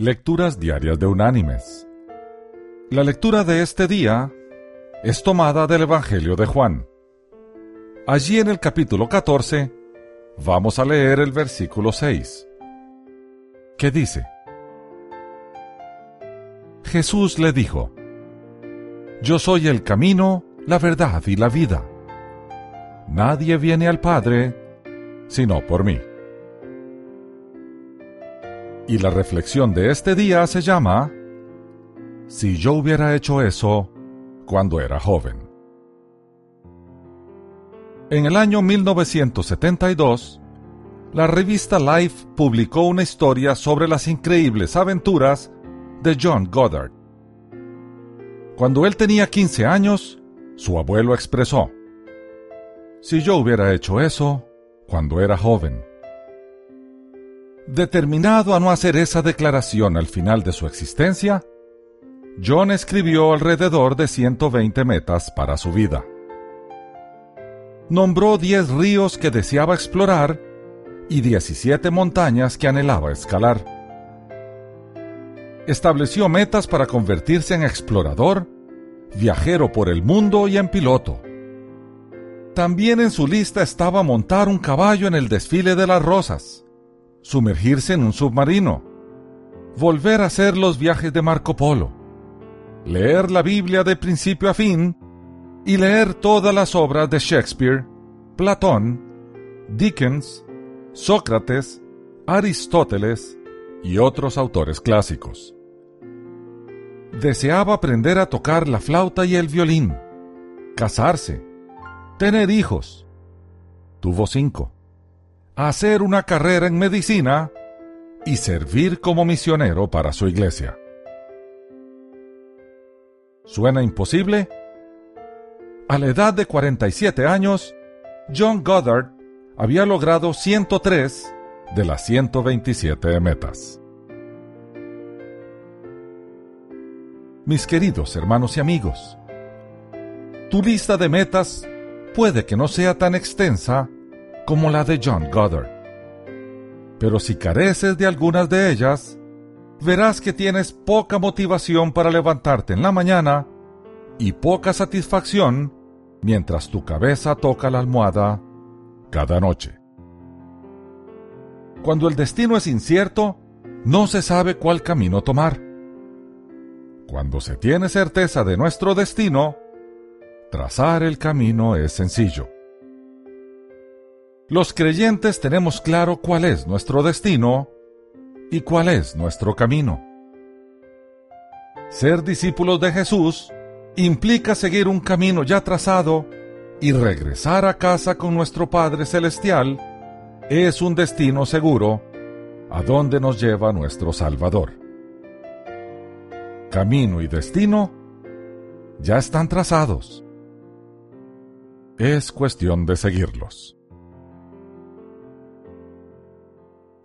Lecturas Diarias de Unánimes. La lectura de este día es tomada del Evangelio de Juan. Allí en el capítulo 14 vamos a leer el versículo 6, que dice, Jesús le dijo, Yo soy el camino, la verdad y la vida. Nadie viene al Padre sino por mí. Y la reflexión de este día se llama Si yo hubiera hecho eso cuando era joven. En el año 1972, la revista Life publicó una historia sobre las increíbles aventuras de John Goddard. Cuando él tenía 15 años, su abuelo expresó, Si yo hubiera hecho eso cuando era joven. Determinado a no hacer esa declaración al final de su existencia, John escribió alrededor de 120 metas para su vida. Nombró 10 ríos que deseaba explorar y 17 montañas que anhelaba escalar. Estableció metas para convertirse en explorador, viajero por el mundo y en piloto. También en su lista estaba montar un caballo en el desfile de las rosas, sumergirse en un submarino, volver a hacer los viajes de Marco Polo, leer la Biblia de principio a fin y leer todas las obras de Shakespeare, Platón, Dickens, Sócrates, Aristóteles y otros autores clásicos. Deseaba aprender a tocar la flauta y el violín, casarse, tener hijos. Tuvo cinco hacer una carrera en medicina y servir como misionero para su iglesia. ¿Suena imposible? A la edad de 47 años, John Goddard había logrado 103 de las 127 metas. Mis queridos hermanos y amigos, tu lista de metas puede que no sea tan extensa como la de John Goddard. Pero si careces de algunas de ellas, verás que tienes poca motivación para levantarte en la mañana y poca satisfacción mientras tu cabeza toca la almohada cada noche. Cuando el destino es incierto, no se sabe cuál camino tomar. Cuando se tiene certeza de nuestro destino, trazar el camino es sencillo. Los creyentes tenemos claro cuál es nuestro destino y cuál es nuestro camino. Ser discípulos de Jesús implica seguir un camino ya trazado y regresar a casa con nuestro Padre Celestial es un destino seguro a donde nos lleva nuestro Salvador. Camino y destino ya están trazados. Es cuestión de seguirlos.